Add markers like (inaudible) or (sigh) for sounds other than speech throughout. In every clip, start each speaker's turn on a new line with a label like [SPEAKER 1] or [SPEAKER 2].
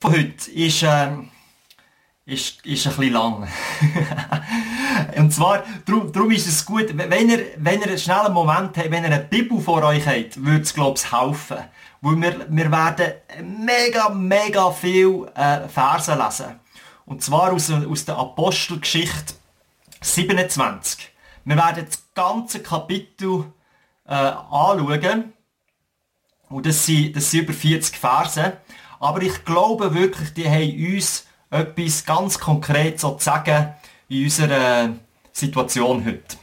[SPEAKER 1] von heute ist, äh, ist, ist ein bisschen lang. (laughs) und zwar, darum, ist es gut, wenn ihr, wenn ihr einen schnellen Moment habt, wenn ihr eine Bibel vor euch habt, würde es, glaube ich, helfen. Weil wir, wir werden mega, mega viel äh, Verse lesen. Und zwar aus, aus der Apostelgeschichte 27. Wir werden das ganze Kapitel äh, anschauen. Und das sind, das sind über 40 Verse. Aber ich glaube wirklich, die haben uns etwas ganz konkret sagen in unserer Situation heute.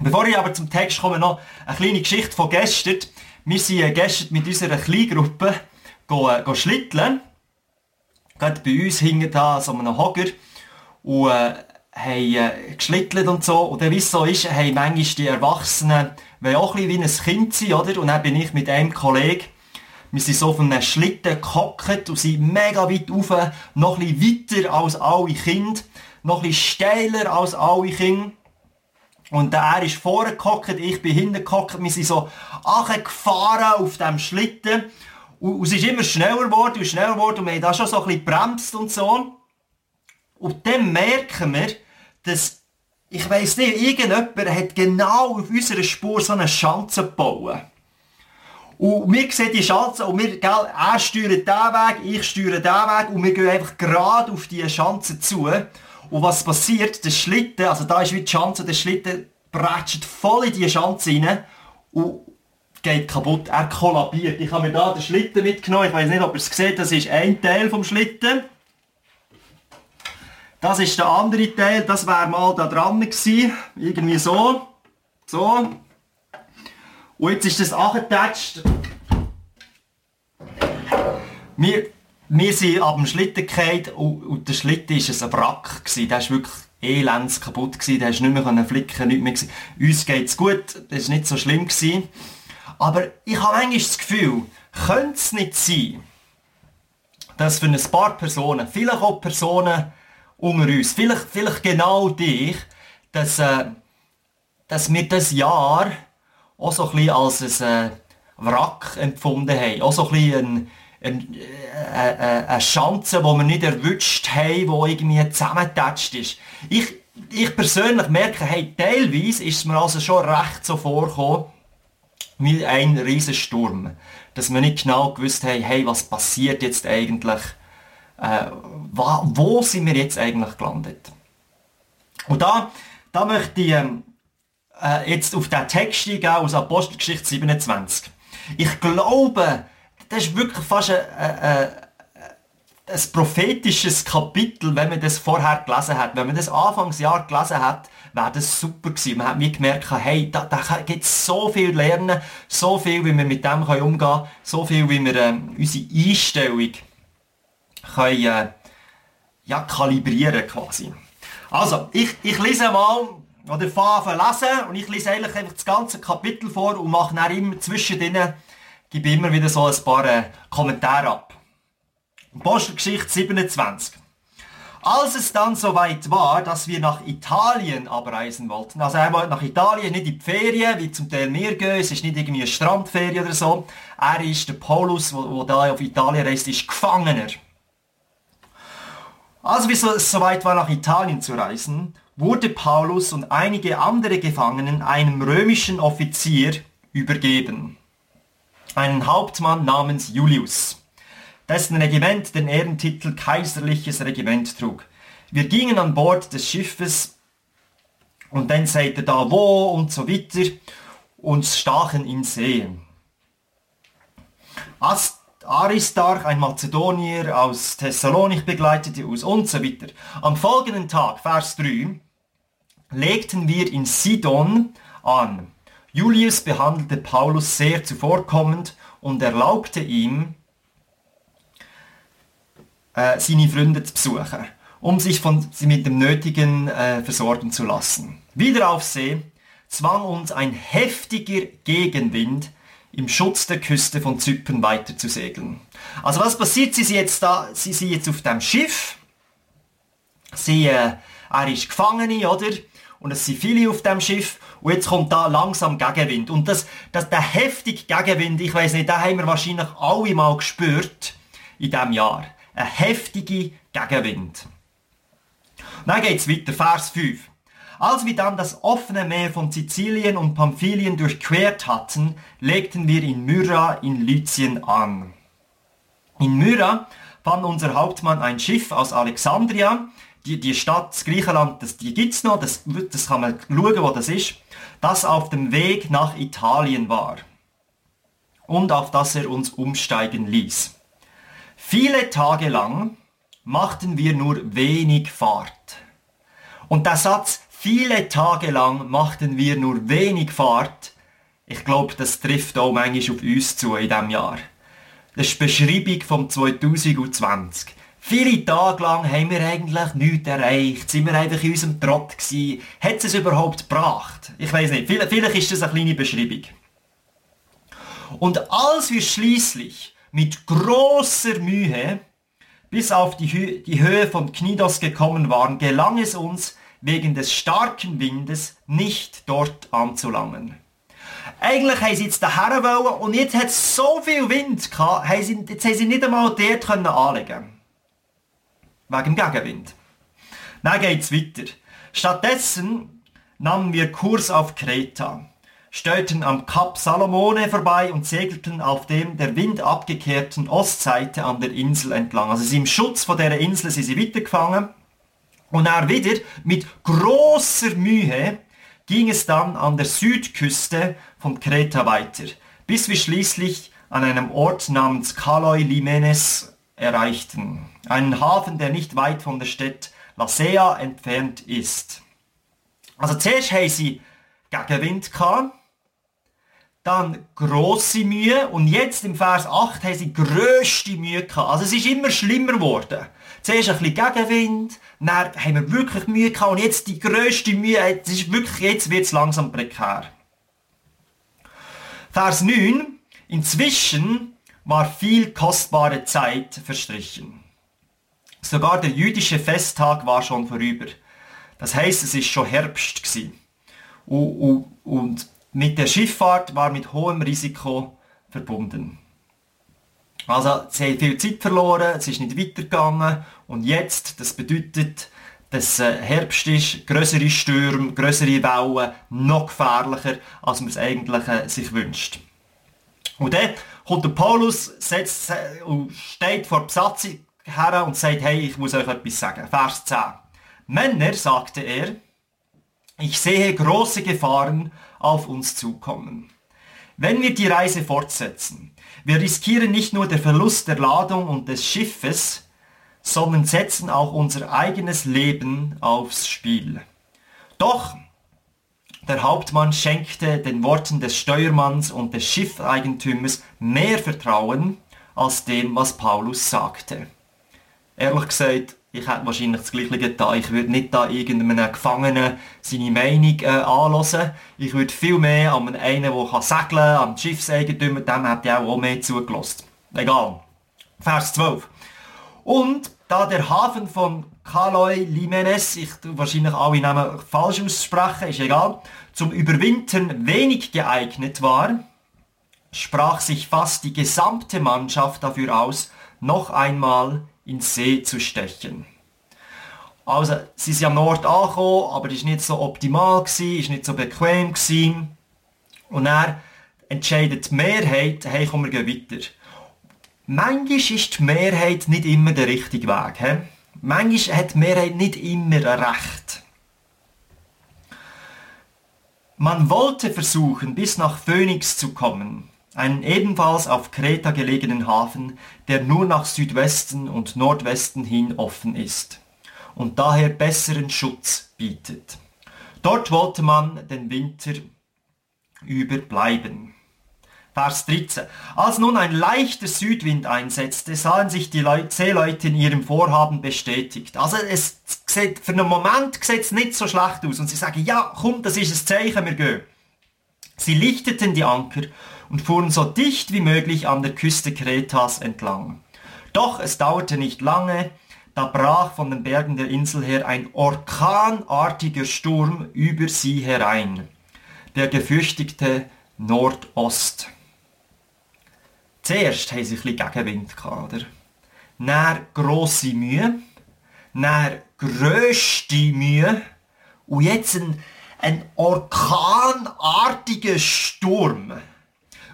[SPEAKER 1] Bevor ich aber zum Text komme, noch eine kleine Geschichte von gestern. Wir sind gestern mit unserer Kleingruppe go schlitteln. Gerade bei uns hingen da so einem Hocker und äh, haben äh, geschlittelt und so. Und wie es so ist, haben manchmal die Erwachsenen, weil auch ein bisschen wie ein Kind sind, oder? Und dann bin ich mit einem Kollegen wir sind so auf einem Schlitten gehockt und sind mega weit rauf, noch bisschen weiter als alle Kinder, noch bisschen steiler als alle Kinder. Und er ist vorne gehockt, ich bin hinten gehockt, wir sind so gefahren auf dem Schlitten. Und, es ist immer schneller geworden und schneller geworden und wir haben da schon so ein bisschen bremst und so. Und dann merken wir, dass, ich weiss nicht, irgendjemand hat genau auf unserer Spur so eine Schanze gebaut. Und wir sehen die Schanze und wir, gell, er steuert diesen Weg, ich steuere diesen Weg und wir gehen einfach gerade auf diese Schanze zu. Und was passiert? Der Schlitten, also da ist wie die Schanze, der Schlitten prätscht voll in die Schanze rein und geht kaputt. Er kollabiert. Ich habe mir da den Schlitten mitgenommen. Ich weiß nicht, ob ihr es seht. Das ist ein Teil vom Schlitten. Das ist der andere Teil. Das wäre mal da dran gewesen. Irgendwie so. So. Und jetzt ist das angetatscht. Wir, wir sind ab dem Schlitten gefallen und, und der Schlitten war ein Wrack. Gewesen. Der war wirklich elends kaputt. Gewesen. Der konnte nicht mehr flicken, nicht mehr. Gewesen. Uns geht es gut, das war nicht so schlimm. Gewesen. Aber ich habe eigentlich das Gefühl, könnte es nicht sein, dass für ein paar Personen, vielleicht auch Personen unter uns, vielleicht, vielleicht genau dich, dass, äh, dass wir das Jahr auch so ein bisschen als ein äh, Wrack empfunden haben. Auch so ein bisschen ein, eine, eine, eine Chance, die wir nicht erwischt haben, die irgendwie zusammengetatscht ist. Ich, ich persönlich merke, hey, teilweise ist es mir also schon recht so vorgekommen, wie ein Riesensturm. Dass wir nicht genau gewusst haben, hey, was passiert jetzt eigentlich? Äh, wo, wo sind wir jetzt eigentlich gelandet? Und da, da möchte ich ähm, äh, jetzt auf den Text eingehen aus Apostelgeschichte 27. Ich glaube, das ist wirklich fast ein, ein, ein prophetisches Kapitel, wenn man das vorher gelesen hat. Wenn man das Anfangsjahr gelesen hat, wäre das super gewesen. Man hat mir gemerkt, hey, da, da gibt es so viel lernen, so viel, wie wir mit dem können umgehen können, so viel, wie wir äh, unsere Einstellung können, äh, ja, kalibrieren quasi. Also, ich, ich lese mal oder fange lesen und ich lese eigentlich einfach das ganze Kapitel vor und mache dann immer zwischen denen, gebe immer wieder so ein paar äh, Kommentare ab. Apostelgeschichte 27. Als es dann soweit war, dass wir nach Italien abreisen wollten, also er wollte nach Italien, nicht in die Ferien, wie zum Teil wir gehen, es ist nicht irgendwie eine Strandferie oder so, er ist, der Paulus, wo da auf Italien reist, ist Gefangener. Als wir so, soweit war, nach Italien zu reisen, wurde Paulus und einige andere Gefangenen einem römischen Offizier übergeben. Einen Hauptmann namens Julius, dessen Regiment den Ehrentitel Kaiserliches Regiment trug. Wir gingen an Bord des Schiffes und dann sagte da wo und so weiter und stachen in See. Ast Aristarch, ein Mazedonier aus Thessalonich begleitete uns und so weiter. Am folgenden Tag, Vers 3, legten wir in Sidon an. Julius behandelte Paulus sehr zuvorkommend und erlaubte ihm, äh, seine Freunde zu besuchen, um sich von, sie mit dem Nötigen äh, versorgen zu lassen. Wieder auf See zwang uns ein heftiger Gegenwind, im Schutz der Küste von Zypern weiter zu segeln. Also was passiert? Sie sind jetzt da, sie sind jetzt auf dem Schiff. Sie, äh, er ist Gefangene, oder? Und es sind viele auf dem Schiff. Und jetzt kommt da langsam Gegenwind. Und das, das, der heftige Gegenwind, ich weiß nicht, den haben wir wahrscheinlich alle mal gespürt in diesem Jahr. ein heftiger Gegenwind. dann geht's weiter, Vers 5. Als wir dann das offene Meer von Sizilien und Pamphylien durchquert hatten, legten wir in Myra in Lycien an. In Myra fand unser Hauptmann ein Schiff aus Alexandria. Die, die Stadt Griechenland, das, die gibt's noch, das, das kann man schauen, wo das ist, das auf dem Weg nach Italien war und auf das er uns umsteigen ließ. Viele Tage lang machten wir nur wenig Fahrt. Und der Satz, viele Tage lang machten wir nur wenig Fahrt, ich glaube, das trifft auch manchmal auf uns zu in diesem Jahr. Das ist die Beschreibung vom 2020. Viele Tage lang haben wir eigentlich nichts erreicht, sind wir einfach in unserem Trott gewesen. Hat es überhaupt gebracht? Ich weiß nicht, vielleicht ist das eine kleine Beschreibung. Und als wir schließlich mit großer Mühe bis auf die, Hö die Höhe von Knidos gekommen waren, gelang es uns, wegen des starken Windes nicht dort anzulangen. Eigentlich haben sie jetzt daher wollen und jetzt hat es so viel Wind gehabt, haben sie, jetzt haben sie nicht einmal dort können anlegen Wegen Gegenwind. Dann geht es weiter. Stattdessen nahmen wir Kurs auf Kreta steuerten am Kap Salomone vorbei und segelten auf dem der Wind abgekehrten Ostseite an der Insel entlang. Also sie im Schutz von der Insel sind sie weitergefangen. Und er wieder mit großer Mühe ging es dann an der Südküste von Kreta weiter, bis wir schließlich an einem Ort namens Kaloi Limenes erreichten. Einen Hafen, der nicht weit von der Stadt Lasea entfernt ist. Also zuerst haben sie Gegenwind gehabt, dann grosse Mühe und jetzt im Vers 8 haben sie grösste Mühe gehabt. Also es ist immer schlimmer geworden. Zuerst ein bisschen Gegenwind, dann haben wir wirklich Mühe gehabt und jetzt die grösste Mühe, jetzt, ist wirklich, jetzt wird es langsam prekär. Vers 9. Inzwischen war viel kostbare Zeit verstrichen. Sogar der jüdische Festtag war schon vorüber. Das heißt, es ist schon Herbst gewesen. Und, mit der Schifffahrt war mit hohem Risiko verbunden. Also sie haben viel Zeit verloren, es ist nicht weitergegangen und jetzt, das bedeutet, dass äh, Herbst ist, größere Stürme, größere Wellen, noch gefährlicher, als man es eigentlich äh, sich wünscht. Und dann kommt der Paulus, setzt, äh, steht vor Besatzung her und sagt, hey, ich muss euch etwas sagen. Vers 10. Männer, sagte er, ich sehe große Gefahren auf uns zukommen. Wenn wir die Reise fortsetzen, wir riskieren nicht nur den Verlust der Ladung und des Schiffes, sondern setzen auch unser eigenes Leben aufs Spiel. Doch der Hauptmann schenkte den Worten des Steuermanns und des Schiffeigentümers mehr Vertrauen als dem, was Paulus sagte. Ehrlich gesagt, ich hätte wahrscheinlich das Gleiche getan. Ich würde nicht da irgendeinem Gefangenen seine Meinung äh, anhören. Ich würde viel mehr an einen, der kann segeln kann, am Schiffseigentümer, dem hätte ich auch mehr zugelassen. Egal. Vers 12. Und da der Hafen von Kaloi Limenes, ich wahrscheinlich alle Namen falsch aussprechen, ist egal, zum Überwintern wenig geeignet war, sprach sich fast die gesamte Mannschaft dafür aus, noch einmal ins See zu stechen. Also, sie sind am Nord angekommen, aber es war nicht so optimal, gewesen, ist nicht so bequem. Gewesen. Und er entscheidet die Mehrheit, hey, komm, wir weiter. Manchmal ist die Mehrheit nicht immer der richtige Weg. He? Manchmal hat die Mehrheit nicht immer Recht. Man wollte versuchen, bis nach Phoenix zu kommen, einen ebenfalls auf Kreta gelegenen Hafen, der nur nach Südwesten und Nordwesten hin offen ist und daher besseren Schutz bietet. Dort wollte man den Winter überbleiben. Vers 13. Als nun ein leichter Südwind einsetzte, sahen sich die Seeleute in ihrem Vorhaben bestätigt. Also es sieht, für einen Moment sieht es nicht so schlecht aus und sie sagen, ja komm, das ist ein Zeichen, wir gehen. Sie lichteten die Anker und fuhren so dicht wie möglich an der Küste Kretas entlang. Doch es dauerte nicht lange, da brach von den Bergen der Insel her ein orkanartiger Sturm über sie herein, der gefürchtete Nordost. Zuerst haben sie ein bisschen Gegenwind oder? dann grosse Mühe, dann grösste Mühe und jetzt ein, ein orkanartiger Sturm.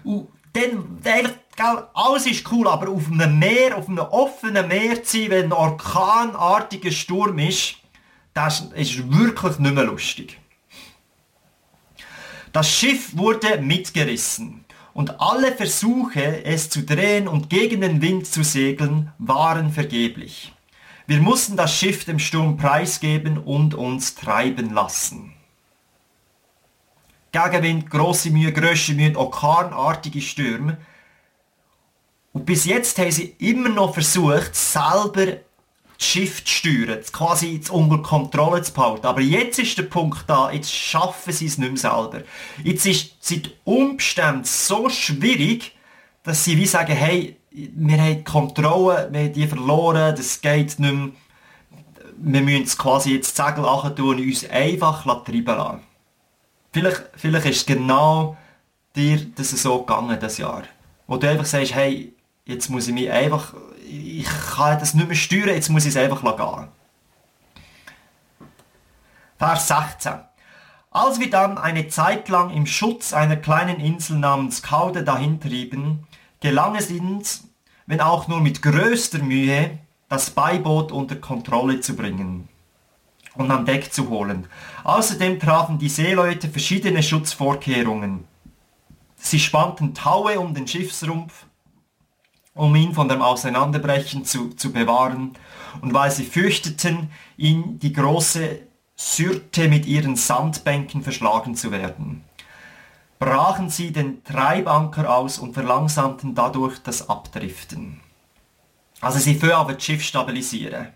[SPEAKER 1] Und dann, eigentlich, gell, alles ist cool, aber auf einem Meer, auf einem offenen Meer zu sein, wenn ein orkanartiger Sturm ist, das ist wirklich nicht mehr lustig. Das Schiff wurde mitgerissen und alle Versuche, es zu drehen und gegen den Wind zu segeln, waren vergeblich. Wir mussten das Schiff dem Sturm preisgeben und uns treiben lassen. Gegenwind, grosse Mühe, grösste Mühe, orkanartige Stürme. Und bis jetzt haben sie immer noch versucht, selber das Schiff zu steuern, quasi unter Kontrolle zu behalten. Aber jetzt ist der Punkt da, jetzt schaffen sie es nicht mehr selber. Jetzt ist, sind Umstände so schwierig, dass sie wie sagen, hey, wir haben die Kontrolle, wir haben die verloren, das geht nicht mehr. Wir müssen es quasi jetzt Segel tun und uns einfach treiben lassen. Vielleicht, vielleicht ist es genau dir das so gegangen, das Jahr. Wo du einfach sagst, hey, jetzt muss ich mich einfach, ich kann das nicht mehr steuern, jetzt muss ich es einfach gehen. Vers 16. Als wir dann eine Zeit lang im Schutz einer kleinen Insel namens Kaude dahintrieben, gelang es uns, wenn auch nur mit größter Mühe, das Beiboot unter Kontrolle zu bringen und an Deck zu holen. Außerdem trafen die Seeleute verschiedene Schutzvorkehrungen. Sie spannten Taue um den Schiffsrumpf, um ihn von dem Auseinanderbrechen zu, zu bewahren, und weil sie fürchteten, ihn die große Syrte mit ihren Sandbänken verschlagen zu werden, brachen sie den Treibanker aus und verlangsamten dadurch das Abdriften. Also sie fangen das Schiff stabilisieren.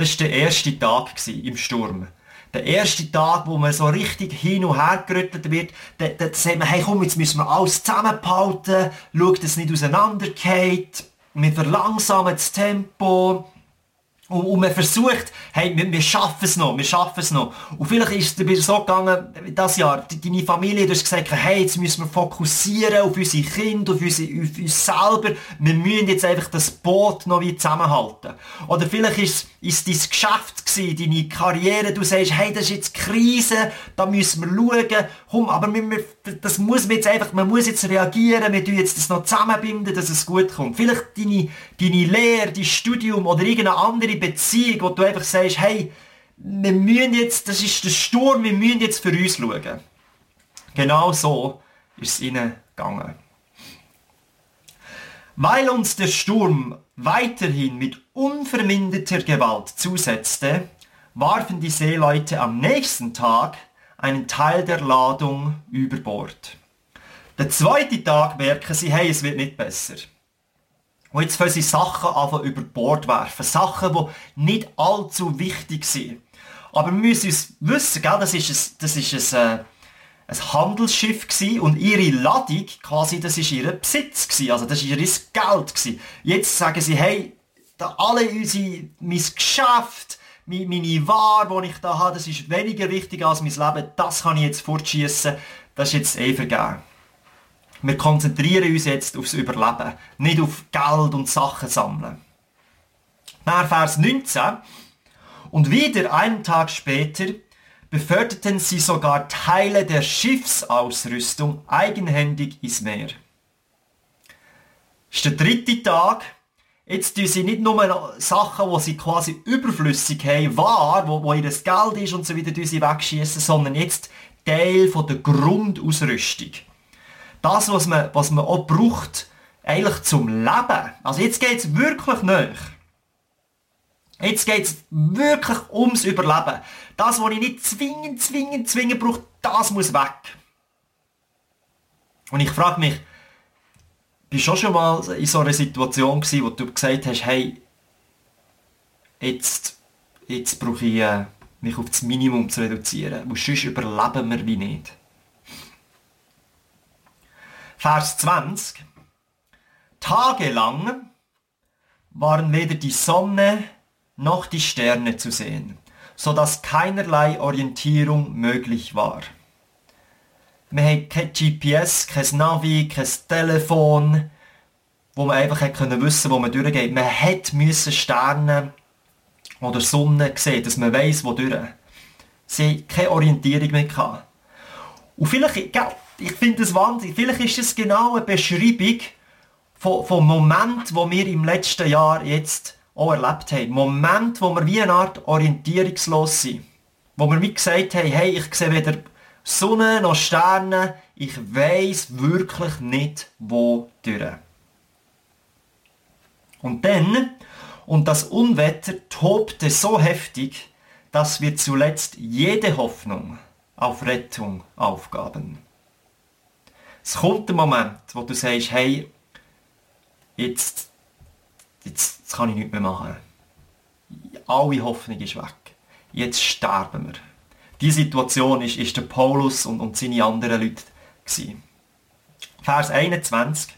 [SPEAKER 1] Das war der erste Tag im Sturm. Der erste Tag, wo man so richtig hin und her gerüttelt wird, da, da sagt man, hey komm, jetzt müssen wir alles zusammenhalten, schau, dass es nicht auseinandergeht, wir verlangsamen das Tempo, und, und man versucht, hey, wir, wir schaffen es noch, wir schaffen es noch. Und vielleicht ist es so gegangen, das Jahr, deine Familie, du hast gesagt, hey, jetzt müssen wir fokussieren auf unsere Kinder, auf, unsere, auf uns selber. Wir müssen jetzt einfach das Boot noch wie zusammenhalten. Oder vielleicht ist es dein Geschäft gewesen, deine Karriere, du sagst, hey, das ist jetzt Krise, da müssen wir schauen, komm, aber wir, das muss man jetzt einfach, man muss jetzt reagieren, wir tun jetzt das noch zusammenbinden, dass es gut kommt. Vielleicht deine, deine Lehre, dein Studium oder irgendeine andere Beziehung, wo du einfach sagst, hey, wir müssen jetzt, das ist der Sturm, wir müssen jetzt für uns schauen. Genau so ist es ihnen gegangen. Weil uns der Sturm weiterhin mit unverminderter Gewalt zusetzte, warfen die Seeleute am nächsten Tag einen Teil der Ladung über Bord. Der zweite Tag merken sie, hey, es wird nicht besser. Und jetzt fangen sie Sachen an über Bord werfen. Sachen, die nicht allzu wichtig sind. Aber wir müssen uns wissen, gell, das ist ein, das ist ein, äh, ein Handelsschiff gewesen und ihre Ladung, quasi, das ist ihr Besitz gewesen. Also das ist ihr Geld gewesen. Jetzt sagen sie, hey, da alle unsere, mein Geschäft, meine Ware, die ich da habe, das ist weniger wichtig als mein Leben. Das kann ich jetzt fortschießen. Das ist jetzt eh vergeben. Wir konzentrieren uns jetzt aufs Überleben, nicht auf Geld und Sachen sammeln. Nach Vers 19. Und wieder einen Tag später beförderten sie sogar Teile der Schiffsausrüstung eigenhändig ins Meer. Das ist der dritte Tag. Jetzt tun sie nicht nur Sachen, wo sie quasi überflüssig haben, wahr, wo, wo ihr Geld ist und so weiter, sie wegschießen, sondern jetzt Teil von der Grundausrüstung das, was man, was man auch braucht, eigentlich zum Leben. Also jetzt geht es wirklich nicht. Jetzt geht es wirklich ums Überleben. Das, was ich nicht zwingend, zwingend, zwingend brauche, das muss weg. Und ich frage mich, bist du schon mal in so einer Situation gewesen, wo du gesagt hast, hey, jetzt, jetzt brauche ich äh, mich auf das Minimum zu reduzieren, weil sonst überleben wir wie nicht. Vers 20. Tagelang waren weder die Sonne noch die Sterne zu sehen, so dass keinerlei Orientierung möglich war. Wir haben kein GPS, kein Navi, kein Telefon, wo man einfach hätte wissen, wo man durchgeht. Man hätte müssen Sterne oder Sonne sehen, dass man weiß, wo durch. Sie haben keine Orientierung mehr gehabt. Und vielleicht, ich finde das wahnsinnig, vielleicht ist es genau eine Beschreibung vom, vom Moment, wo wir im letzten Jahr jetzt auch erlebt haben. Moment, wo wir wie eine Art orientierungslos sind. Wo wir wie gesagt haben, hey, ich sehe weder Sonne noch Sterne, ich weiß wirklich nicht, wo durch. Und dann, und das Unwetter tobte so heftig, dass wir zuletzt jede Hoffnung auf Rettung aufgaben. Es kommt der Moment, wo du sagst, hey, jetzt, jetzt, jetzt kann ich nichts mehr machen. Alle Hoffnung ist weg. Jetzt sterben wir. Die Situation ist, ist der Paulus und, und seine anderen Leute gewesen. Vers 21.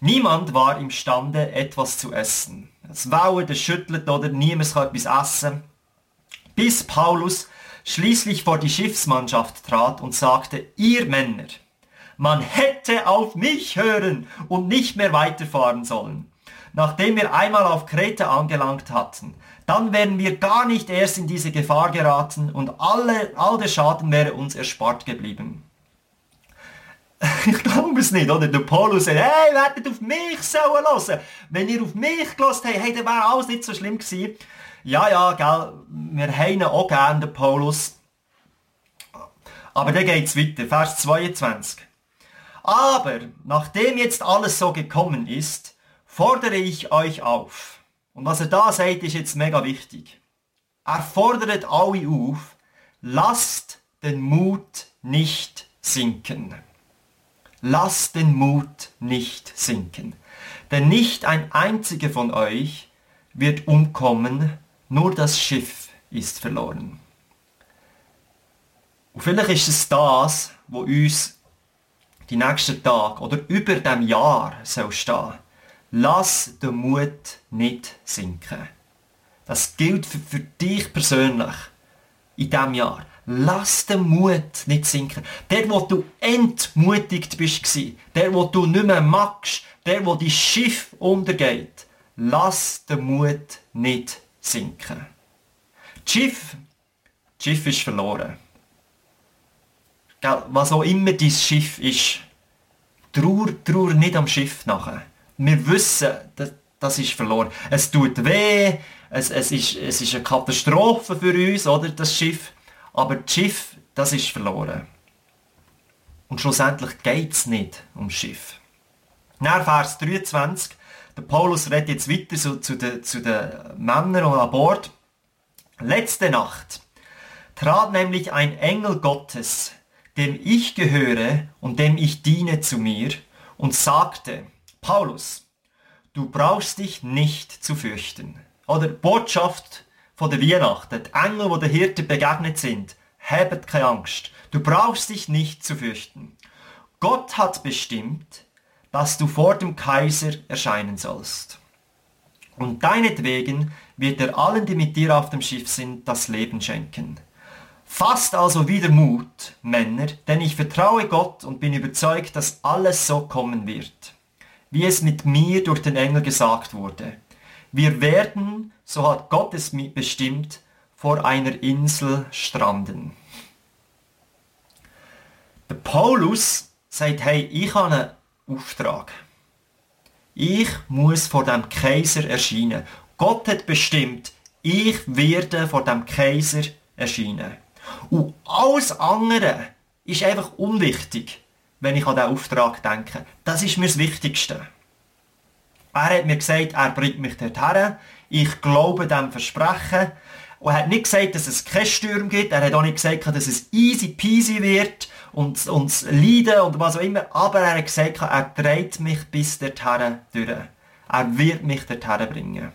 [SPEAKER 1] Niemand war imstande, etwas zu essen. Es Wauen, es Schüttelt oder niemand kann etwas essen. Bis Paulus schließlich vor die Schiffsmannschaft trat und sagte, ihr Männer, man hätte auf mich hören und nicht mehr weiterfahren sollen. Nachdem wir einmal auf Kreta angelangt hatten, dann wären wir gar nicht erst in diese Gefahr geraten und alle, all der Schaden wäre uns erspart geblieben. (laughs) Ich glaube es nicht, oder? Der Paulus sagt, hey, hättet auf mich sollen hören. Wenn ihr auf mich gelassen habt, hey, dann wäre alles nicht so schlimm gewesen. Ja, ja, gell, wir haben auch gerne, den Paulus. Aber dann geht es weiter, Vers 22. Aber, nachdem jetzt alles so gekommen ist, fordere ich euch auf. Und was er da sagt, ist jetzt mega wichtig. Er fordert alle auf, lasst den Mut nicht sinken. Lasst den Mut nicht sinken. Denn nicht ein einziger von euch wird umkommen, nur das Schiff ist verloren. Und vielleicht ist es das, wo uns die nächsten Tage oder über dem Jahr soll stehen. Lass den Mut nicht sinken. Das gilt für, für dich persönlich in diesem Jahr. Lass den Mut nicht sinken. Der, wo du entmutigt bist, der, wo du nicht mehr magst, der, wo dein Schiff untergeht, lass den Mut nicht sinken. Das Schiff, das Schiff ist verloren. Was auch immer dein Schiff ist, trauer, trauer nicht am Schiff nachher. Wir wissen, das, das ist verloren. Es tut weh, es, es, ist, es ist eine Katastrophe für uns, oder, das Schiff. Aber das Schiff, das ist verloren. Und schlussendlich geht es nicht ums Schiff. Nach Vers 23, der Paulus redet jetzt weiter so zu den, zu den Männern an Bord. Letzte Nacht trat nämlich ein Engel Gottes, dem ich gehöre und dem ich diene zu mir, und sagte, Paulus, du brauchst dich nicht zu fürchten. Oder Botschaft von der Weihnachten, die Engel, wo der Hirte begegnet sind, habt keine Angst. Du brauchst dich nicht zu fürchten. Gott hat bestimmt, dass du vor dem Kaiser erscheinen sollst. Und deinetwegen wird er allen, die mit dir auf dem Schiff sind, das Leben schenken. Fasst also wieder Mut, Männer, denn ich vertraue Gott und bin überzeugt, dass alles so kommen wird, wie es mit mir durch den Engel gesagt wurde. Wir werden, so hat Gott es bestimmt, vor einer Insel stranden. Der Paulus sagt, hey, ich habe einen Auftrag. Ich muss vor dem Kaiser erscheinen. Gott hat bestimmt, ich werde vor dem Kaiser erscheinen. Und alles andere ist einfach unwichtig, wenn ich an diesen Auftrag denke. Das ist mir das Wichtigste. Er hat mir gesagt, er bringt mich dorthin. Ich glaube dem Versprechen. Und er hat nicht gesagt, dass es keinen Sturm gibt. Er hat auch nicht gesagt, dass es easy peasy wird und, und Leiden und was auch immer. Aber er hat gesagt, er dreht mich bis dorthin durch. Er wird mich dorthin bringen.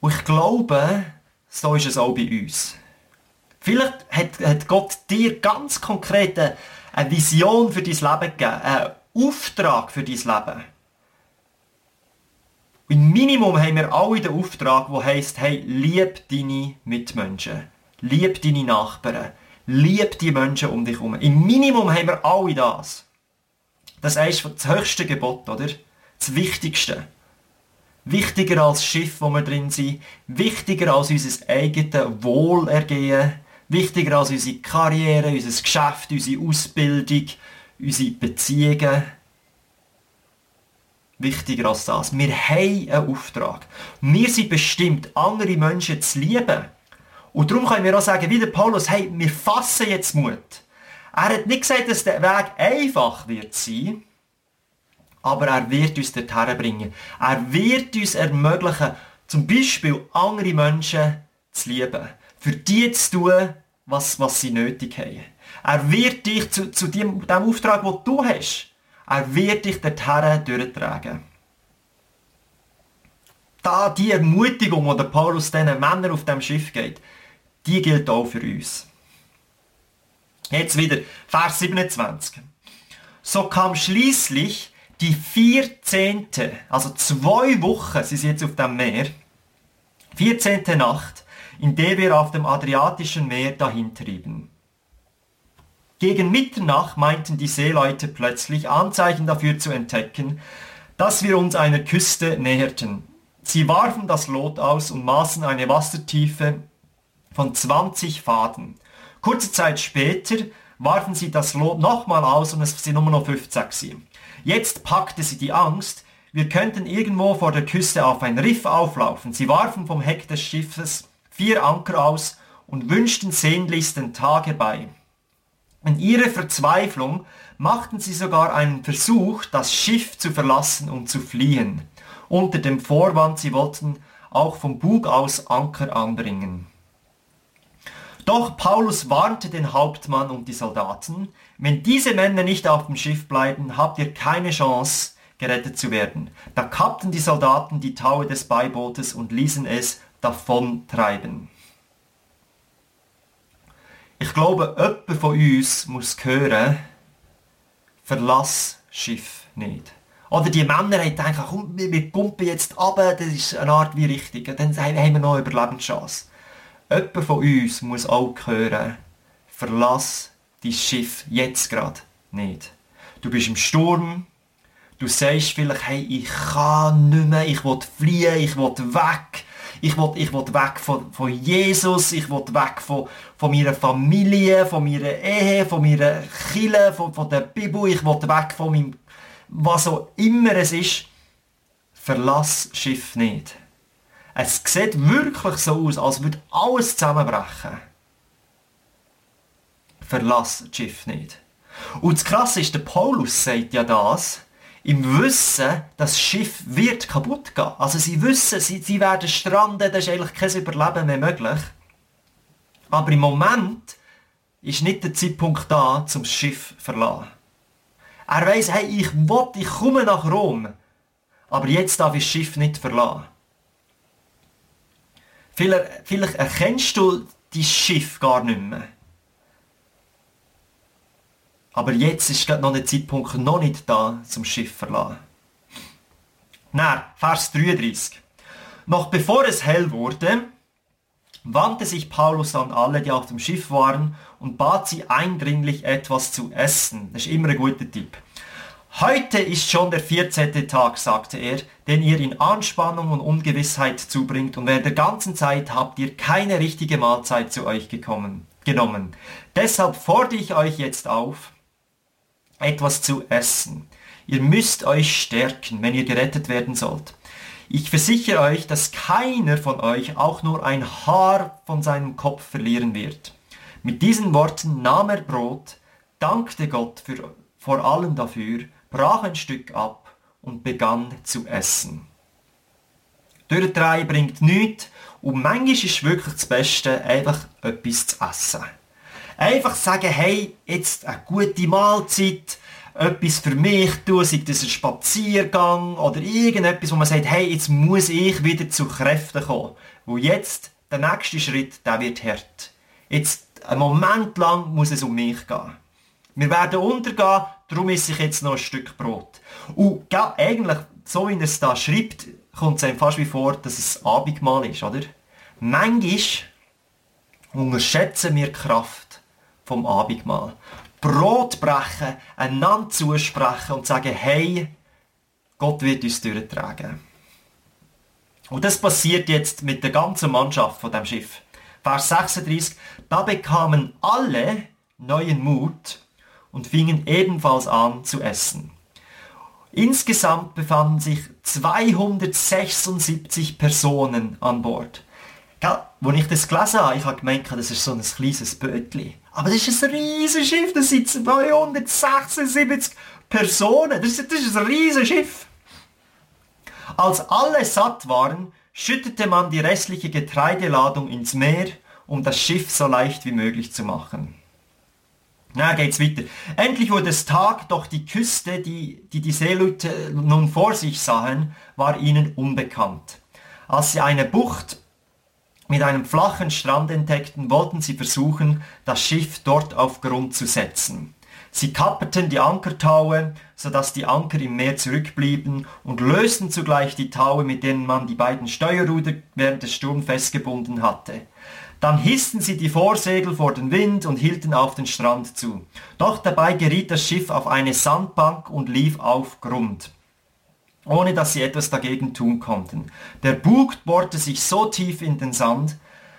[SPEAKER 1] Und ich glaube, so ist es auch bei uns. Vielleicht hat, hat Gott dir ganz konkret eine Vision für dein Leben gegeben, einen Auftrag für dein Leben. Im Minimum haben wir alle den Auftrag, der heisst, hey, lieb deine Mitmenschen, lieb deine Nachbarn, lieb die Menschen um dich herum. Im Minimum haben wir alle das. Das ist das höchste Gebot, oder? das Wichtigste. Wichtiger als Schiff, wo wir drin sind, wichtiger als unser eigenes Wohlergehen, wichtiger als unsere Karriere, unser Geschäft, unsere Ausbildung, unsere Beziehungen. Wichtiger als das. Wir haben einen Auftrag. Wir sind bestimmt, andere Menschen zu lieben. Und darum können wir auch sagen, wie der Paulus, hey, wir fassen jetzt Mut. Er hat nicht gesagt, dass der Weg einfach wird sein, aber er wird uns dorthin bringen. Er wird uns ermöglichen, zum Beispiel andere Menschen zu lieben. Für die zu tun, was, was sie nötig haben. Er wird dich zu, zu dem, dem Auftrag, den du hast, er wird dich dorthin durchtragen. Da die Ermutigung, die Paulus diesen Männern auf dem Schiff geht, die gilt auch für uns. Jetzt wieder Vers 27. So kam schließlich die vierzehnte, also zwei Wochen sind sie jetzt auf dem Meer, vierzehnte Nacht, in der wir auf dem Adriatischen Meer dahintrieben. Gegen Mitternacht meinten die Seeleute plötzlich Anzeichen dafür zu entdecken, dass wir uns einer Küste näherten. Sie warfen das Lot aus und maßen eine Wassertiefe von 20 Faden. Kurze Zeit später warfen sie das Lot nochmal aus und es sind nur noch 15 gewesen. Jetzt packte sie die Angst, wir könnten irgendwo vor der Küste auf ein Riff auflaufen. Sie warfen vom Heck des Schiffes vier Anker aus und wünschten sehnlichst den Tag herbei. In ihrer Verzweiflung machten sie sogar einen Versuch, das Schiff zu verlassen und zu fliehen, unter dem Vorwand, sie wollten auch vom Bug aus Anker anbringen. Doch Paulus warnte den Hauptmann und die Soldaten, wenn diese Männer nicht auf dem Schiff bleiben, habt ihr keine Chance, gerettet zu werden. Da kappten die Soldaten die Taue des Beibootes und ließen es davontreiben. Ich glaube, jemand von uns muss hören, verlass Schiff nicht. Oder die Männer haben gedacht, komm, wir pumpen jetzt ab, das ist eine Art wie richtig. Dann haben wir noch eine Überlebenschance. Jemand von uns muss auch hören, verlass dein Schiff jetzt gerade nicht. Du bist im Sturm, du sagst vielleicht, hey, ich kann nicht mehr, ich will fliehen, ich will weg, ich will, ich will weg von, von Jesus, ich will weg von, von meiner Familie, von meiner Ehe, von meiner Kille, von, von der Bibel, ich will weg von meinem, was auch immer es ist, verlass Schiff nicht. Es sieht wirklich so aus, als würde alles zusammenbrechen. Verlass Schiff nicht. Und das Krasse ist, der Paulus sagt ja das, im Wissen, das Schiff wird kaputt gehen. Also sie wissen, sie, sie werden stranden, da ist eigentlich kein Überleben mehr möglich. Aber im Moment ist nicht der Zeitpunkt da, zum Schiff zu verlassen. Er weiß, hey, ich will, ich komme nach Rom. Aber jetzt darf ich das Schiff nicht verlassen. Vielleicht, vielleicht erkennst du dein Schiff gar nicht mehr. Aber jetzt ist noch der Zeitpunkt noch nicht da, zum Schiff verlassen. Na, Vers 33. Noch bevor es hell wurde, wandte sich Paulus an alle, die auf dem Schiff waren, und bat sie eindringlich etwas zu essen. Das ist immer ein guter Tipp. Heute ist schon der 14. Tag, sagte er, den ihr in Anspannung und Ungewissheit zubringt und während der ganzen Zeit habt ihr keine richtige Mahlzeit zu euch gekommen, genommen. Deshalb fordere ich euch jetzt auf, etwas zu essen. Ihr müsst euch stärken, wenn ihr gerettet werden sollt. Ich versichere euch, dass keiner von euch auch nur ein Haar von seinem Kopf verlieren wird. Mit diesen Worten nahm er Brot, dankte Gott für, vor allem dafür brach ein Stück ab und begann zu essen. Durchdrehen bringt nichts und manchmal ist wirklich das Beste, einfach etwas zu essen. Einfach sagen, hey, jetzt eine gute Mahlzeit, etwas für mich tun, sei das ein Spaziergang oder irgendetwas, wo man sagt, hey, jetzt muss ich wieder zu Kräften kommen. Wo jetzt, der nächste Schritt, der wird hart. Jetzt, einen Moment lang muss es um mich gehen. Wir werden untergehen, darum esse ich jetzt noch ein Stück Brot. Und ja, eigentlich, so wie er es da schreibt, kommt es einem fast wie vor, dass es Abendmahl ist, oder? Manchmal unterschätzen wir Kraft vom Abendmahl. Brot brechen, einander zusprechen und sagen, hey, Gott wird uns durchtragen. Und das passiert jetzt mit der ganzen Mannschaft von dem Schiff. Vers 36, da bekamen alle neuen Mut und fingen ebenfalls an zu essen. Insgesamt befanden sich 276 Personen an Bord. Als ich das gelesen habe, ich habe gemeint, das ist so ein kleines Bötchen. Aber das ist ein riesiges Schiff, das sind 276 Personen. Das ist, das ist ein riesiges Schiff. Als alle satt waren, schüttete man die restliche Getreideladung ins Meer, um das Schiff so leicht wie möglich zu machen. Na, geht's weiter. Endlich wurde es Tag, doch die Küste, die die, die Seeleute nun vor sich sahen, war ihnen unbekannt. Als sie eine Bucht mit einem flachen Strand entdeckten, wollten sie versuchen, das Schiff dort auf Grund zu setzen. Sie kapperten die Ankertaue, sodass die Anker im Meer zurückblieben und lösten zugleich die Taue, mit denen man die beiden Steuerruder während des Sturms festgebunden hatte. Dann hissten sie die Vorsegel vor den Wind und hielten auf den Strand zu. Doch dabei geriet das Schiff auf eine Sandbank und lief auf Grund, ohne dass sie etwas dagegen tun konnten. Der Bug bohrte sich so tief in den Sand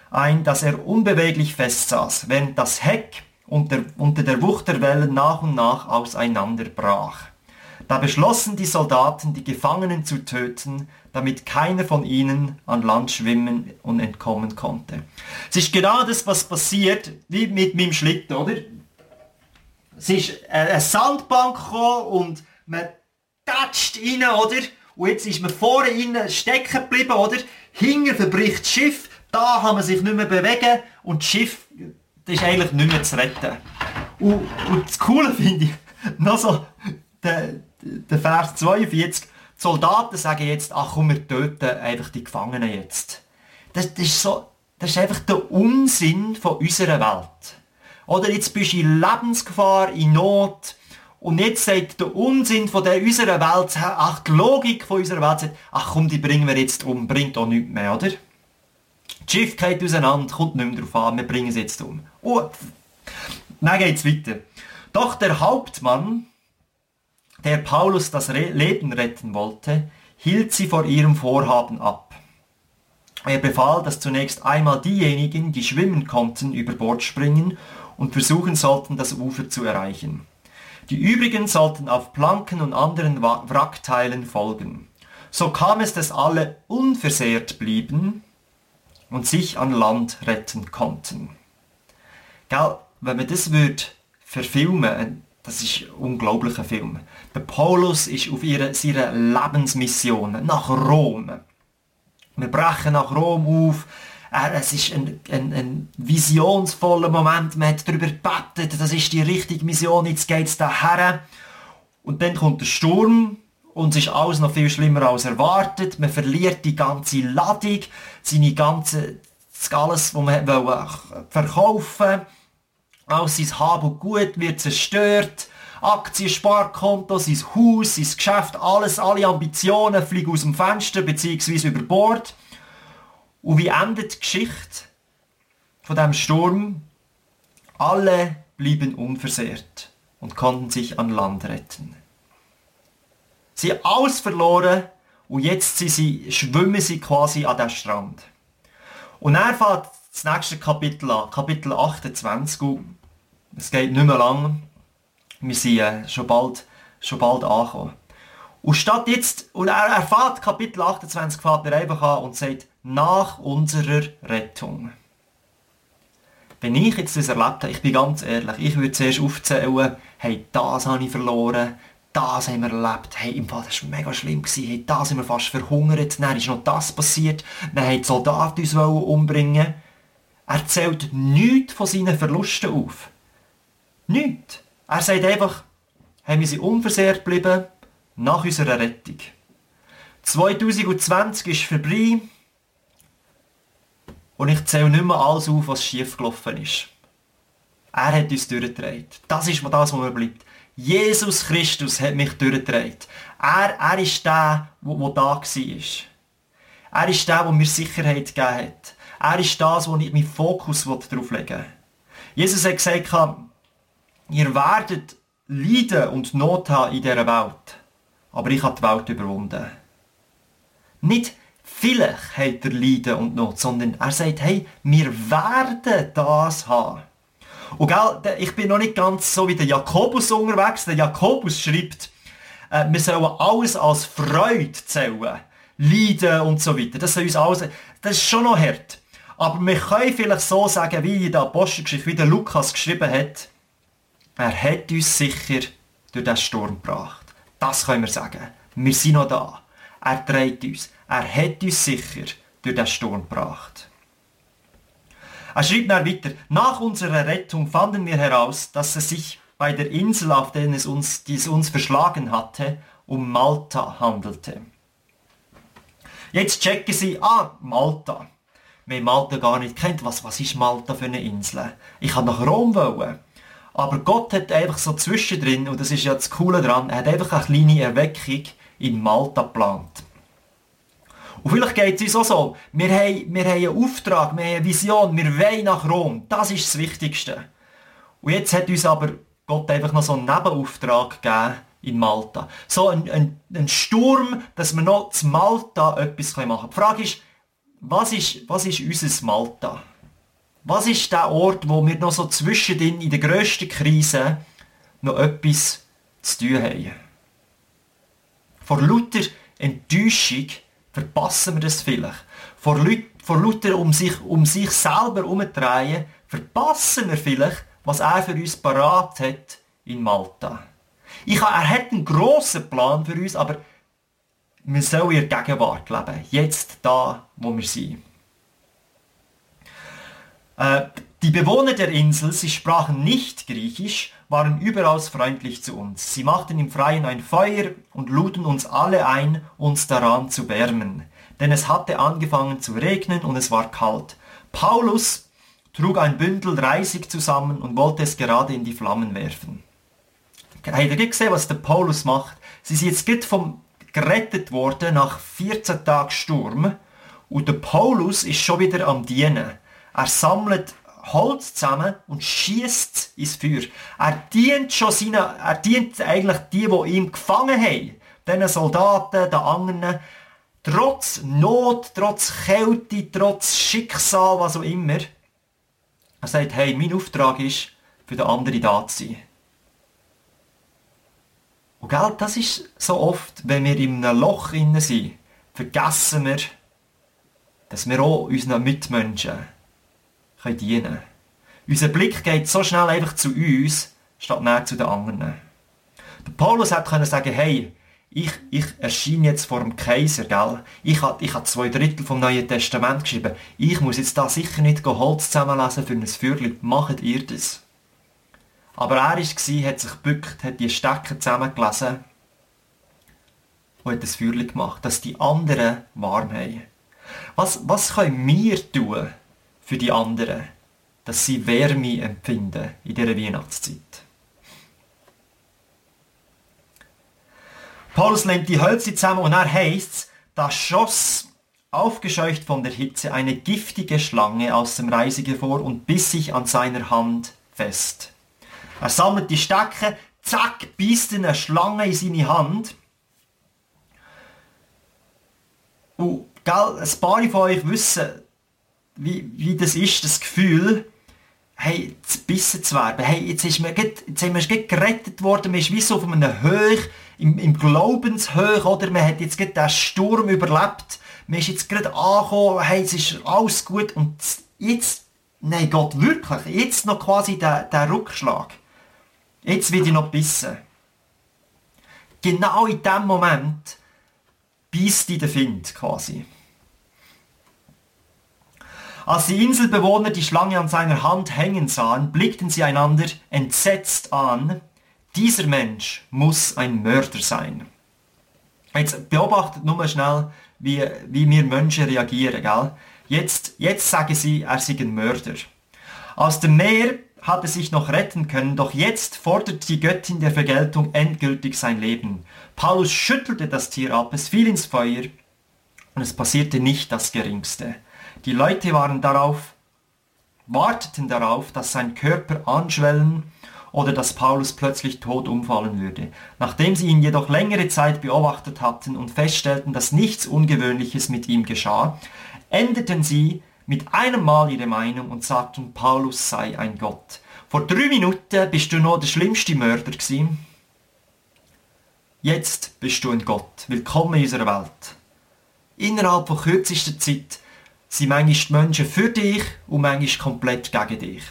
[SPEAKER 1] ein, dass er unbeweglich festsaß, während das Heck unter, unter der Wucht der Wellen nach und nach auseinanderbrach. Da beschlossen die Soldaten, die Gefangenen zu töten, damit keiner von ihnen an Land schwimmen und entkommen konnte. Es ist genau das, was passiert, wie mit meinem Schlitten, oder? Es ist eine Sandbank gekommen und man tatscht rein, oder? Und jetzt ist man vorne innen stecken geblieben, oder? Hinten verbricht das Schiff, da kann man sich nicht mehr bewegen und das Schiff das ist eigentlich nicht mehr zu retten. Und, und das Coole finde ich, noch so, der, der Vers 42, die Soldaten sagen jetzt, ach komm, wir töten einfach die Gefangenen jetzt. Das, das, ist so, das ist einfach der Unsinn von unserer Welt. Oder jetzt bist du in Lebensgefahr, in Not, und jetzt sagt der Unsinn von der unserer Welt, ach, die Logik von unserer Welt sagt, ach komm, die bringen wir jetzt um, bringt auch nichts mehr, oder? Das Schiff geht auseinander, kommt nicht mehr drauf an, wir bringen es jetzt um. Und dann geht's weiter. Doch der Hauptmann, der Paulus das Leben retten wollte, hielt sie vor ihrem Vorhaben ab. Er befahl, dass zunächst einmal diejenigen, die schwimmen konnten, über Bord springen und versuchen sollten, das Ufer zu erreichen. Die übrigen sollten auf Planken und anderen Wrackteilen folgen. So kam es, dass alle unversehrt blieben und sich an Land retten konnten. Gell, wenn man das würde verfilmen, das ist ein unglaublicher Film. Der Paulus ist auf ihre, seiner Lebensmission nach Rom. Wir brechen nach Rom auf. Es ist ein, ein, ein visionsvoller Moment. Man hat darüber gebetet, das ist die richtige Mission, jetzt geht es daher. Und dann kommt der Sturm und es ist alles noch viel schlimmer als erwartet. Man verliert die ganze Ladung, seine ganze, alles, was man verkaufen wollte. Auch sein Hab und Gut wird zerstört. Aktien, Sparkonto, sein Haus, sein Geschäft, alles, alle Ambitionen fliegen aus dem Fenster bzw. über Bord. Und wie endet die Geschichte von dem Sturm? Alle blieben unversehrt und konnten sich an Land retten. Sie haben alles verloren und jetzt sind sie, schwimmen sie quasi an den Strand. Und er fängt das nächste Kapitel an, Kapitel 28. Und es geht nicht mehr lang. Wir sind äh, schon bald, schon bald angekommen. Und statt jetzt, und er erfährt Kapitel 28 fährt er einfach an und sagt, nach unserer Rettung. Wenn ich jetzt das erlebt habe, ich bin ganz ehrlich, ich würde zuerst aufzählen, hey, das habe ich verloren, das haben wir erlebt, hey, im Fall, das war mega schlimm, gewesen. hey, das haben wir fast verhungert, dann ist noch das passiert, dann haben die Soldaten uns umbringen Er zählt nichts von seinen Verlusten auf. Nichts. Er sagt einfach, haben wir sie unversehrt geblieben nach unserer Rettung. 2020 ist vorbei und ich zähle nicht mehr alles auf, was schief gelaufen ist. Er hat uns durchgedreht. Das ist das, was mir bleibt. Jesus Christus hat mich durchgedreht. Er, er ist der, der, der da war. Er ist der, der mir Sicherheit gegeben hat. Er ist das, wo ich meinen Fokus darauf legen will. Jesus hat gesagt, ihr werdet Leiden und Not haben in dieser Welt. aber ich habe die Welt überwunden. Nicht vielleicht hat er Leiden und Not, sondern er sagt, hey, wir werden das haben. Und gell, ich bin noch nicht ganz so wie der Jakobus unterwegs. Der Jakobus schreibt, äh, wir sollen alles als Freude zählen. Leiden und so weiter. Das, soll uns alles, das ist schon noch hart. Aber wir können vielleicht so sagen, wie in der Apostelgeschichte, wie der Lukas geschrieben hat, er hat uns sicher durch den Sturm gebracht. Das können wir sagen. Wir sind noch da. Er trägt uns. Er hat uns sicher durch den Sturm gebracht. Er schrieb dann weiter, nach unserer Rettung fanden wir heraus, dass es sich bei der Insel, auf der es uns, die es uns verschlagen hatte, um Malta handelte. Jetzt checken sie, ah, Malta. Wer Malta gar nicht kennt, was, was ist Malta für eine Insel? Ich kann nach Rom wollen. Aber Gott hat einfach so zwischendrin, und das ist ja das Coole daran, er hat einfach eine kleine Erweckung in Malta geplant. Und vielleicht geht es uns auch so, wir haben, wir haben einen Auftrag, wir haben eine Vision, wir wollen nach Rom, das ist das Wichtigste. Und jetzt hat uns aber Gott einfach noch so einen Nebenauftrag gegeben in Malta. So ein, ein, ein Sturm, dass wir noch zu Malta etwas machen können. Die Frage ist, was ist, was ist unser Malta? Was ist der Ort, wo wir noch so zwischendrin in der grössten Krise noch etwas zu tun haben? Vor lauter Enttäuschung verpassen wir das vielleicht. Vor, Leut, vor lauter um sich, um sich selber umdrehen, verpassen wir vielleicht, was er für uns parat hat in Malta. Ich, er hat einen grossen Plan für uns, aber wir sollen in der Gegenwart leben. Jetzt da, wo wir sind. Äh, die Bewohner der Insel, sie sprachen nicht Griechisch, waren überaus freundlich zu uns. Sie machten im Freien ein Feuer und luden uns alle ein, uns daran zu wärmen. Denn es hatte angefangen zu regnen und es war kalt. Paulus trug ein Bündel Reisig zusammen und wollte es gerade in die Flammen werfen. Habt ihr gesehen, was der Paulus macht? Sie sind jetzt gerade vom gerettet worden nach 14 Tagen Sturm und der Paulus ist schon wieder am Dienen. Er sammelt Holz zusammen und schießt ins Feuer. Er dient schon seine, er dient eigentlich die, die ihn gefangen haben. Den Soldaten, den anderen. Trotz Not, trotz Kälte, trotz Schicksal, was auch immer. Er sagt, hey, mein Auftrag ist, für den anderen da zu sein. Und gell, das ist so oft, wenn wir in einem Loch sind, vergessen wir, dass wir auch unseren Mitmenschen können dienen. Unser Blick geht so schnell einfach zu uns, statt näher zu den anderen. Der Paulus hat können sagen, hey, ich, ich erscheine jetzt vor dem Kaiser, gell? Ich habe ich hab zwei Drittel vom Neuen Testament geschrieben. Ich muss jetzt da sicher nicht Holz zusammenlesen für ein Feuerchen. Macht ihr das? Aber er war, hat sich gebückt, hat die Stecken zusammengelesen und hat ein Feuerchen gemacht, dass die anderen warm haben. Was, was können wir tun für die anderen, dass sie Wärme empfinden in dieser Weihnachtszeit? Paulus nimmt die Hölzer zusammen und er heißt, da schoss aufgescheucht von der Hitze eine giftige Schlange aus dem Reisig hervor und biss sich an seiner Hand fest. Er sammelt die Stecke, zack, beißt eine Schlange in seine Hand. Und gell, ein paar von euch wissen, wie, wie das ist, das Gefühl, hey, zu bissen zu werden. Hey, jetzt, ist man grad, jetzt sind wir gerettet worden, man ist wie so auf einem Höch, im, im Glaubenshöch, oder man hat jetzt gerade den Sturm überlebt, man ist jetzt gerade angekommen, hey, es ist alles gut und jetzt, nein Gott, wirklich, jetzt noch quasi der, der Rückschlag. Jetzt wird ich noch bissen. Genau in dem Moment beißt die der Find quasi. Als die Inselbewohner die Schlange an seiner Hand hängen sahen, blickten sie einander entsetzt an. Dieser Mensch muss ein Mörder sein. Jetzt beobachtet nur mal schnell, wie, wie wir Menschen reagieren. Gell? Jetzt, jetzt sagen sie, er sei ein Mörder. Aus dem Meer hatte sich noch retten können, doch jetzt fordert die Göttin der Vergeltung endgültig sein Leben. Paulus schüttelte das Tier ab, es fiel ins Feuer und es passierte nicht das Geringste. Die Leute waren darauf, warteten darauf, dass sein Körper anschwellen oder dass Paulus plötzlich tot umfallen würde. Nachdem sie ihn jedoch längere Zeit beobachtet hatten und feststellten, dass nichts Ungewöhnliches mit ihm geschah, änderten sie mit einem Mal ihre Meinung und sagten, Paulus sei ein Gott. Vor drei Minuten bist du noch der schlimmste Mörder gewesen. Jetzt bist du ein Gott. Willkommen in unserer Welt. Innerhalb von kürzester Zeit sind manchmal die Menschen für dich und manchmal komplett gegen dich.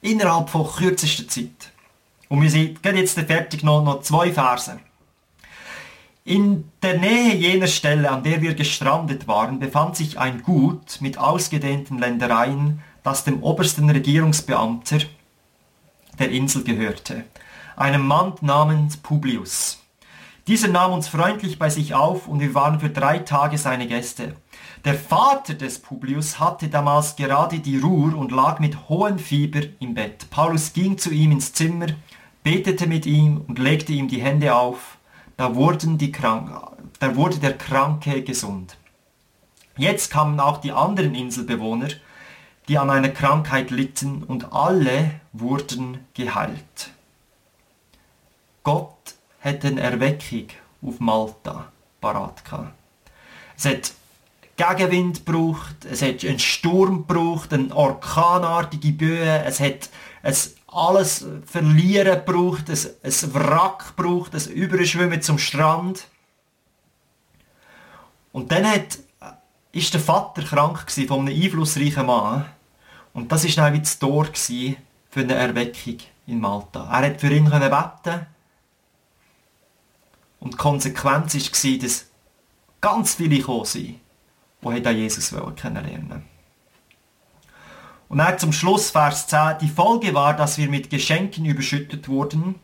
[SPEAKER 1] Innerhalb von kürzester Zeit. Und wir sind jetzt fertig noch, noch zwei Verse. In der Nähe jener Stelle, an der wir gestrandet waren, befand sich ein Gut mit ausgedehnten Ländereien, das dem obersten Regierungsbeamter der Insel gehörte, einem Mann namens Publius. Dieser nahm uns freundlich bei sich auf und wir waren für drei Tage seine Gäste. Der Vater des Publius hatte damals gerade die Ruhr und lag mit hohem Fieber im Bett. Paulus ging zu ihm ins Zimmer, betete mit ihm und legte ihm die Hände auf. Da, wurden die Krank da wurde der Kranke gesund. Jetzt kamen auch die anderen Inselbewohner, die an einer Krankheit litten, und alle wurden geheilt. Gott hat eine Erweckung auf Malta gehabt. Es hat Gegenwind gebraucht, es hat einen Sturm gebraucht, eine orkanartige Böe, es hat es alles verlieren gebraucht, es, ein Wrack gebraucht, ein Überschwimmen zum Strand. Und dann hat, ist der Vater krank gewesen von einem einflussreichen Mann und das war dann wie das Tor für eine Erweckung in Malta. Er hat für ihn beten und die Konsequenz war, dass ganz viele gekommen sind die Jesus kennenlernen Und dann zum Schluss, Vers 10, die Folge war, dass wir mit Geschenken überschüttet wurden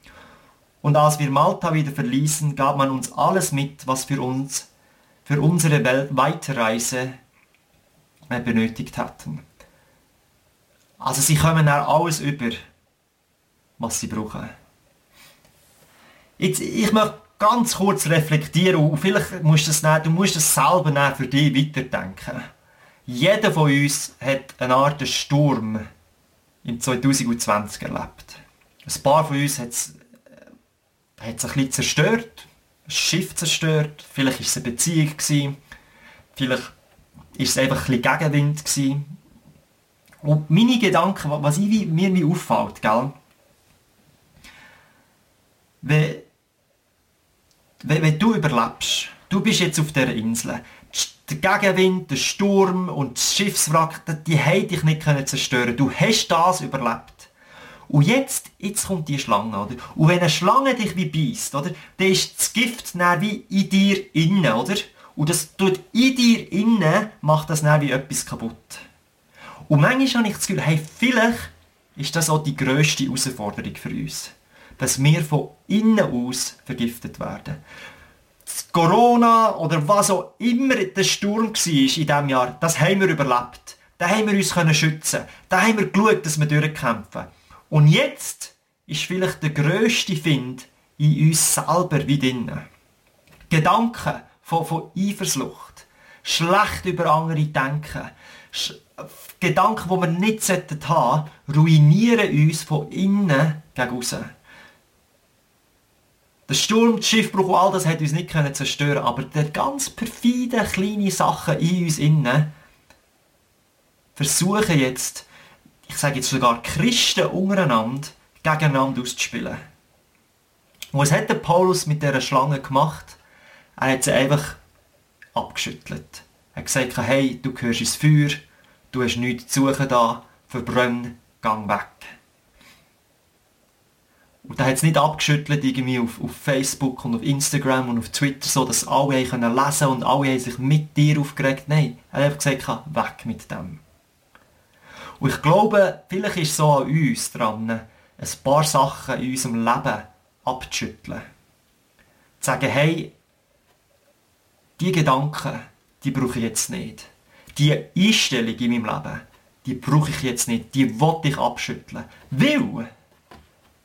[SPEAKER 1] und als wir Malta wieder verließen, gab man uns alles mit, was für uns, für unsere Weiterreise äh, benötigt hatten. Also sie kommen dann alles über, was sie brauchen. Jetzt, ich möchte ganz kurz reflektieren und vielleicht musst du nicht, du musst das selber für dich weiterdenken. Jeder von uns hat eine Art Sturm im 2020 erlebt. Ein paar von uns hat es äh, ein bisschen zerstört, ein Schiff zerstört, vielleicht war es eine Beziehung, gewesen, vielleicht war es einfach ein bisschen Gegenwind. Gewesen. Und meine Gedanken, was ich, mir, mir auffällt, gell? Wenn wenn, wenn du überlebst, du bist jetzt auf der Insel, der Gegenwind, der Sturm und das Schiffswrack, die haben dich nicht zerstören Du hast das überlebt. Und jetzt, jetzt kommt die Schlange, oder? Und wenn eine Schlange dich wie beißt, oder? Dann ist das Gift dann wie in dir innen, oder? Und das tut in dir innen, macht das dann wie etwas kaputt. Und manchmal habe ich das Gefühl, hey, vielleicht ist das auch die grösste Herausforderung für uns dass wir von innen aus vergiftet werden. Das Corona oder was auch immer der Sturm war in diesem Jahr, das haben wir überlebt. Da haben wir uns schützen. Da haben wir geschaut, dass wir durchkämpfen. Und jetzt ist vielleicht der grösste Find in uns selber wie drinnen. Gedanken von, von Eifersucht, schlecht über andere denken, Gedanken, die wir nicht haben sollten, ruinieren uns von innen gegen außen. Der Sturm, der Schiffbruch und all das hat uns nicht können zerstören aber die ganz perfide kleine Sachen in uns innen versuchen jetzt, ich sage jetzt sogar Christen untereinander, gegeneinander auszuspielen. Und was hat der Paulus mit dieser Schlange gemacht? Er hat sie einfach abgeschüttelt. Er hat gesagt, hey, du gehörst ins Feuer, du hast nichts zu suchen da, verbrenn, gang weg. Und da hat es nicht abgeschüttelt irgendwie auf, auf, Facebook und auf Instagram und auf Twitter, so dass alle können lesen und alle haben sich mit dir aufgeregt. Nein, er hat einfach gesagt, weg mit dem. Und ich glaube, vielleicht ist so an uns dran, ein paar Sachen in unserem Leben abzuschütteln. Zu sagen, hey, die Gedanken, die brauche ich jetzt nicht. Die Einstellung in meinem Leben, die brauche ich jetzt nicht. Die wollte ich abschütteln. Weil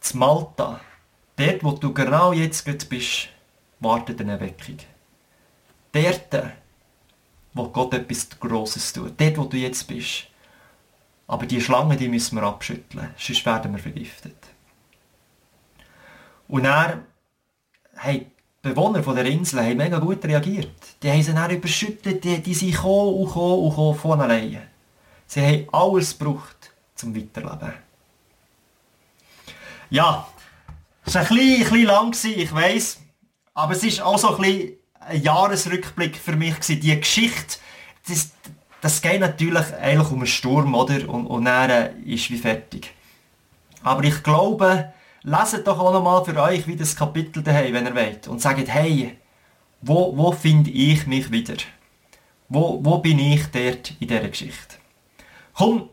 [SPEAKER 1] zu Malta, dort wo du genau jetzt bist, wartet eine Erweckung. Dort, wo Gott etwas Grosses tut. Dort, wo du jetzt bist. Aber die Schlangen, die müssen wir abschütteln, sonst werden wir vergiftet. Und dann haben die Bewohner von der Insel haben mega gut reagiert. Die haben sie dann überschüttet, die, die sind gekommen und gekommen und gekommen von alleine. Sie haben alles gebraucht zum Weiterleben. Ja, es war ein bisschen, ein bisschen lang, ich weiss. Aber es war auch so ein, bisschen ein Jahresrückblick für mich. Gewesen. Die Geschichte, das, das geht natürlich eigentlich um einen Sturm, oder? Und, und dann äh, ist wie fertig. Aber ich glaube, leset doch auch nochmal für euch wie das Kapitel daheim, wenn ihr wollt. Und sagt, hey, wo, wo finde ich mich wieder? Wo, wo bin ich dort in dieser Geschichte? Komm,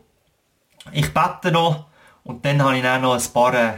[SPEAKER 1] ich bete noch und dann habe ich dann noch ein paar äh,